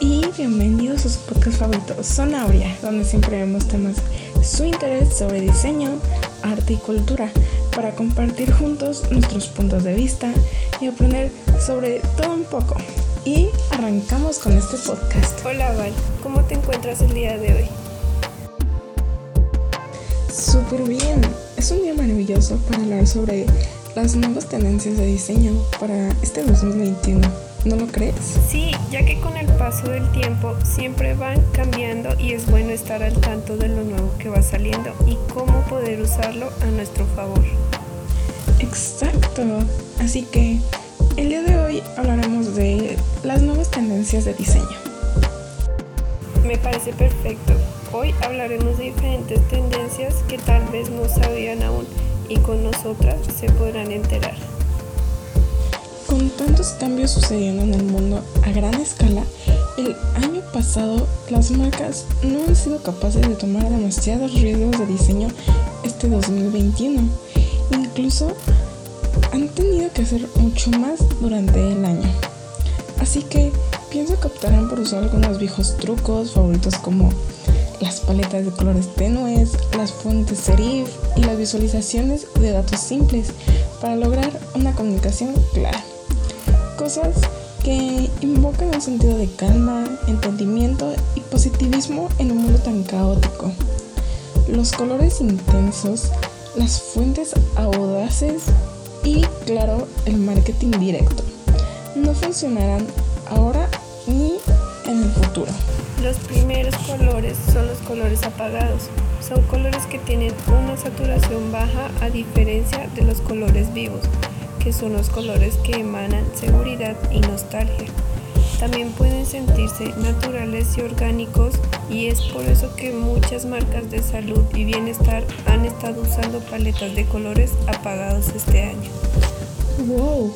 y bienvenidos a su podcast favorito, Sonauria, donde siempre vemos temas de su interés sobre diseño, arte y cultura para compartir juntos nuestros puntos de vista y aprender sobre todo un poco. Y arrancamos con este podcast. Hola Val, ¿cómo te encuentras el día de hoy? Súper bien, es un día maravilloso para hablar sobre las nuevas tendencias de diseño para este 2021. ¿No lo crees? Sí, ya que con el paso del tiempo siempre van cambiando y es bueno estar al tanto de lo nuevo que va saliendo y cómo poder usarlo a nuestro favor. Exacto. Así que el día de hoy hablaremos de las nuevas tendencias de diseño. Me parece perfecto. Hoy hablaremos de diferentes tendencias que tal vez no sabían aún y con nosotras se podrán enterar. Con tantos cambios sucediendo en el mundo a gran escala, el año pasado las marcas no han sido capaces de tomar demasiados riesgos de diseño este 2021. Incluso han tenido que hacer mucho más durante el año. Así que pienso que optarán por usar algunos viejos trucos favoritos como las paletas de colores tenues, las fuentes serif y las visualizaciones de datos simples para lograr una comunicación clara cosas que invocan un sentido de calma, entendimiento y positivismo en un mundo tan caótico. Los colores intensos, las fuentes audaces y, claro, el marketing directo no funcionarán ahora ni en el futuro. Los primeros colores son los colores apagados. Son colores que tienen una saturación baja a diferencia de los colores vivos que son los colores que emanan seguridad y nostalgia. También pueden sentirse naturales y orgánicos y es por eso que muchas marcas de salud y bienestar han estado usando paletas de colores apagados este año. ¡Wow!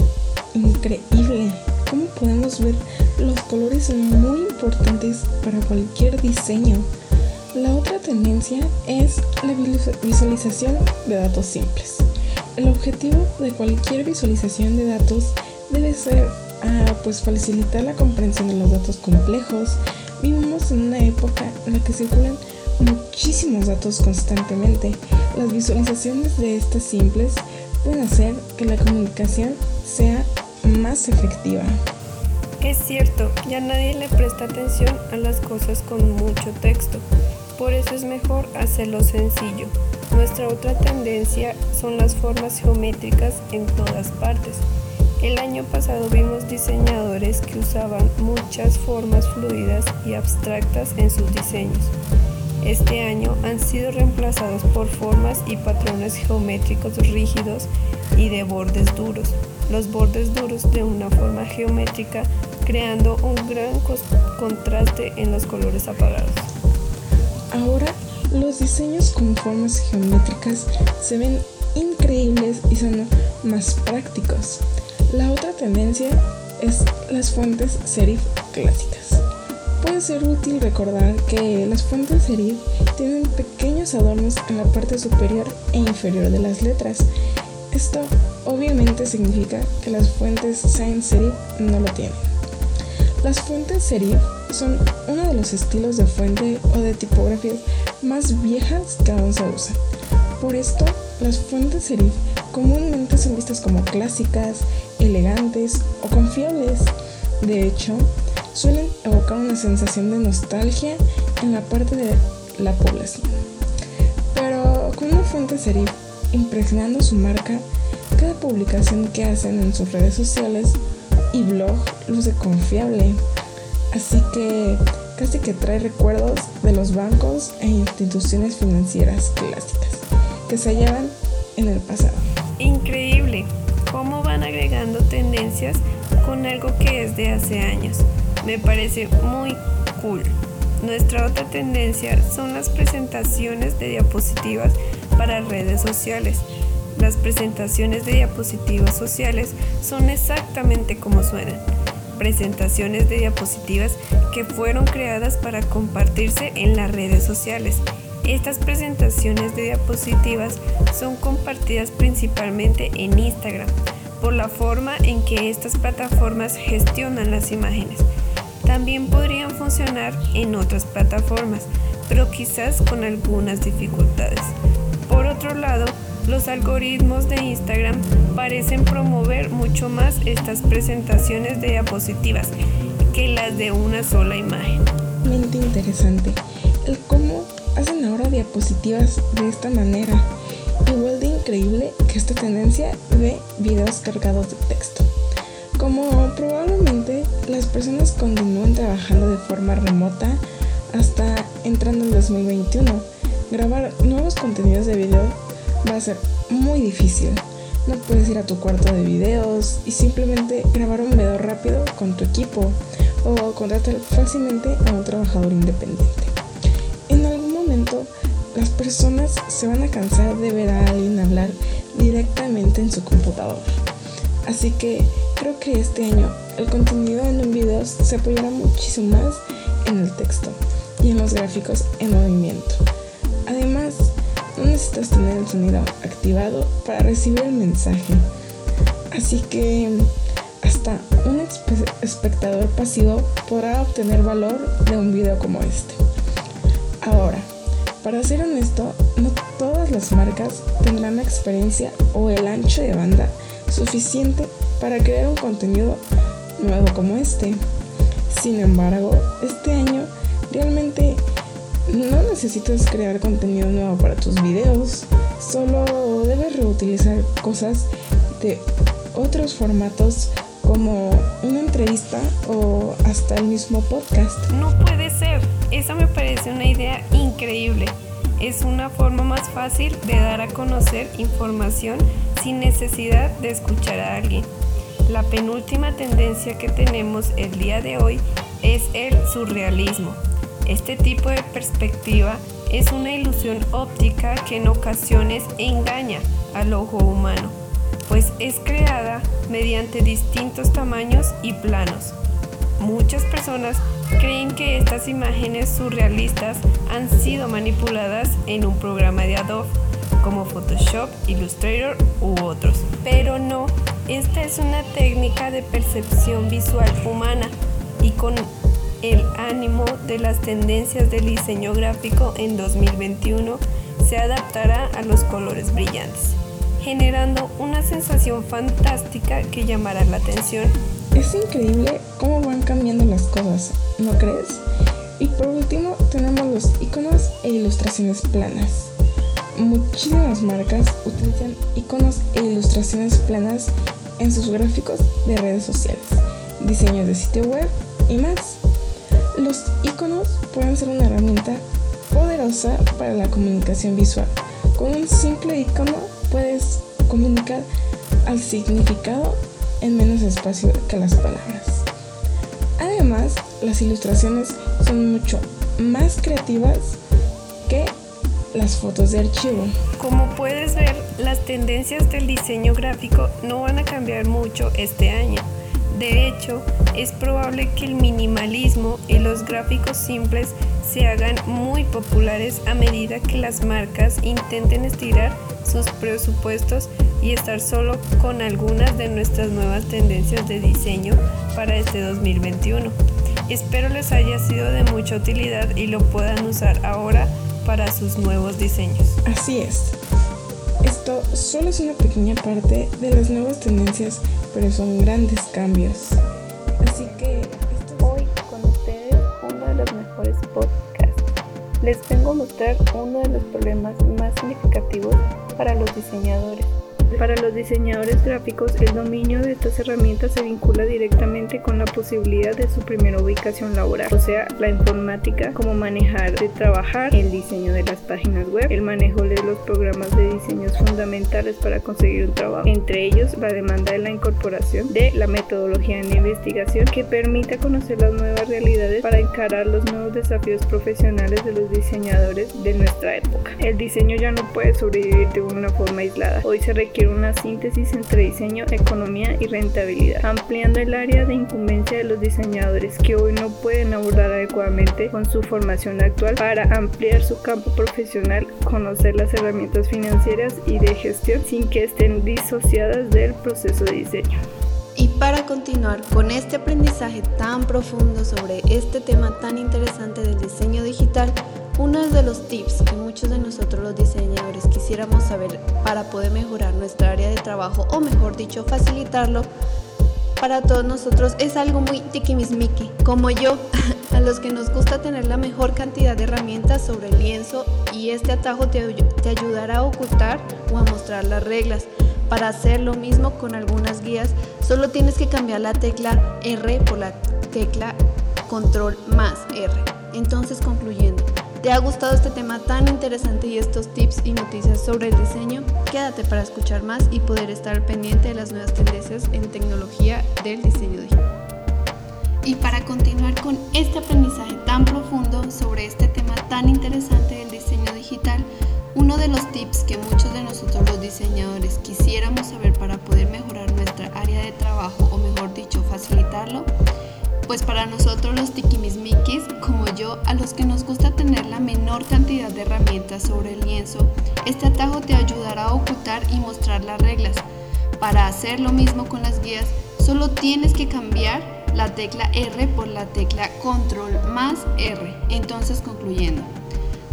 Increíble. ¿Cómo podemos ver colores son muy importantes para cualquier diseño? La otra tendencia es la visualización de datos simples. El objetivo de cualquier visualización de datos debe ser ah, pues facilitar la comprensión de los datos complejos. Vivimos en una época en la que circulan muchísimos datos constantemente. Las visualizaciones de estas simples pueden hacer que la comunicación sea más efectiva. Es cierto, ya nadie le presta atención a las cosas con mucho texto. Por eso es mejor hacerlo sencillo. Nuestra otra tendencia son las formas geométricas en todas partes. El año pasado vimos diseñadores que usaban muchas formas fluidas y abstractas en sus diseños. Este año han sido reemplazados por formas y patrones geométricos rígidos y de bordes duros. Los bordes duros de una forma geométrica creando un gran contraste en los colores apagados. Ahora los diseños con formas geométricas se ven increíbles y son más prácticos. La otra tendencia es las fuentes serif clásicas. Puede ser útil recordar que las fuentes serif tienen pequeños adornos en la parte superior e inferior de las letras. Esto obviamente significa que las fuentes sans serif no lo tienen. Las fuentes serif son uno de los estilos de fuente o de tipografías más viejas que aún se usan. Por esto, las fuentes serif comúnmente son vistas como clásicas, elegantes o confiables. De hecho, suelen evocar una sensación de nostalgia en la parte de la población. Pero con una fuente serif impregnando su marca, cada publicación que hacen en sus redes sociales y blog luce confiable. Así que casi que trae recuerdos de los bancos e instituciones financieras clásicas que se hallaban en el pasado. Increíble cómo van agregando tendencias con algo que es de hace años. Me parece muy cool. Nuestra otra tendencia son las presentaciones de diapositivas para redes sociales. Las presentaciones de diapositivas sociales son exactamente como suenan presentaciones de diapositivas que fueron creadas para compartirse en las redes sociales. Estas presentaciones de diapositivas son compartidas principalmente en Instagram por la forma en que estas plataformas gestionan las imágenes. También podrían funcionar en otras plataformas, pero quizás con algunas dificultades. Por otro lado, los algoritmos de Instagram parecen promover mucho más estas presentaciones de diapositivas que las de una sola imagen. Mente interesante el cómo hacen ahora diapositivas de esta manera. Igual de increíble que esta tendencia de videos cargados de texto. Como probablemente las personas continúen trabajando de forma remota hasta entrando en 2021, grabar nuevos contenidos de video va a ser muy difícil. No puedes ir a tu cuarto de videos y simplemente grabar un video rápido con tu equipo o contratar fácilmente a un trabajador independiente. En algún momento las personas se van a cansar de ver a alguien hablar directamente en su computador. Así que creo que este año el contenido en un video se apoyará muchísimo más en el texto y en los gráficos en movimiento. Necesitas tener el sonido activado para recibir el mensaje. Así que hasta un espectador pasivo podrá obtener valor de un video como este. Ahora, para ser honesto, no todas las marcas tendrán la experiencia o el ancho de banda suficiente para crear un contenido nuevo como este. Sin embargo, este año realmente no necesitas crear contenido nuevo para tus videos, solo debes reutilizar cosas de otros formatos como una entrevista o hasta el mismo podcast. No puede ser, esa me parece una idea increíble. Es una forma más fácil de dar a conocer información sin necesidad de escuchar a alguien. La penúltima tendencia que tenemos el día de hoy es el surrealismo. Este tipo de perspectiva es una ilusión óptica que en ocasiones engaña al ojo humano, pues es creada mediante distintos tamaños y planos. Muchas personas creen que estas imágenes surrealistas han sido manipuladas en un programa de Adobe como Photoshop, Illustrator u otros. Pero no, esta es una técnica de percepción visual humana y con el ánimo de las tendencias del diseño gráfico en 2021 se adaptará a los colores brillantes, generando una sensación fantástica que llamará la atención. Es increíble cómo van cambiando las cosas, ¿no crees? Y por último tenemos los iconos e ilustraciones planas. Muchísimas marcas utilizan iconos e ilustraciones planas en sus gráficos de redes sociales, diseños de sitio web y más. Los iconos pueden ser una herramienta poderosa para la comunicación visual. Con un simple icono puedes comunicar al significado en menos espacio que las palabras. Además, las ilustraciones son mucho más creativas que las fotos de archivo. Como puedes ver, las tendencias del diseño gráfico no van a cambiar mucho este año. De hecho, es probable que el minimalismo y los gráficos simples se hagan muy populares a medida que las marcas intenten estirar sus presupuestos y estar solo con algunas de nuestras nuevas tendencias de diseño para este 2021. Espero les haya sido de mucha utilidad y lo puedan usar ahora para sus nuevos diseños. Así es. Esto solo es una pequeña parte de las nuevas tendencias, pero son grandes cambios. Así que hoy con ustedes uno de los mejores podcasts. Les vengo a mostrar uno de los problemas más significativos para los diseñadores para los diseñadores gráficos, el dominio de estas herramientas se vincula directamente con la posibilidad de su primera ubicación laboral, o sea, la informática, cómo manejar de trabajar, el diseño de las páginas web, el manejo de los programas de diseños fundamentales para conseguir un trabajo, entre ellos la demanda de la incorporación de la metodología en investigación que permita conocer las nuevas realidades para encarar los nuevos desafíos profesionales de los diseñadores de nuestra época. El diseño ya no puede sobrevivir de una forma aislada. Hoy se requiere una síntesis entre diseño, economía y rentabilidad, ampliando el área de incumbencia de los diseñadores que hoy no pueden abordar adecuadamente con su formación actual para ampliar su campo profesional, conocer las herramientas financieras y de gestión sin que estén disociadas del proceso de diseño. Y para continuar con este aprendizaje tan profundo sobre este tema tan interesante del diseño digital, uno de los tips que muchos de nosotros los diseñadores quisiéramos saber para poder mejorar nuestra área de trabajo o mejor dicho facilitarlo para todos nosotros es algo muy tiquimismiqui, como yo, a los que nos gusta tener la mejor cantidad de herramientas sobre el lienzo y este atajo te, te ayudará a ocultar o a mostrar las reglas. Para hacer lo mismo con algunas guías, solo tienes que cambiar la tecla R por la tecla control más R. Entonces, concluyendo, ¿te ha gustado este tema tan interesante y estos tips y noticias sobre el diseño? Quédate para escuchar más y poder estar pendiente de las nuevas tendencias en tecnología del diseño digital. Y para continuar con este aprendizaje tan profundo sobre este tema tan interesante del diseño digital, uno de los tips que muchos de nosotros los diseñadores quisiéramos saber para poder mejorar nuestra área de trabajo o mejor dicho facilitarlo, pues para nosotros los tiquimismiquis, como yo, a los que nos gusta tener la menor cantidad de herramientas sobre el lienzo, este atajo te ayudará a ocultar y mostrar las reglas. Para hacer lo mismo con las guías, solo tienes que cambiar la tecla R por la tecla control más R. Entonces concluyendo,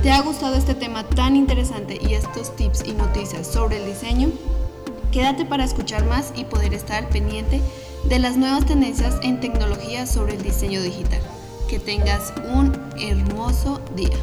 ¿Te ha gustado este tema tan interesante y estos tips y noticias sobre el diseño? Quédate para escuchar más y poder estar pendiente de las nuevas tendencias en tecnología sobre el diseño digital. Que tengas un hermoso día.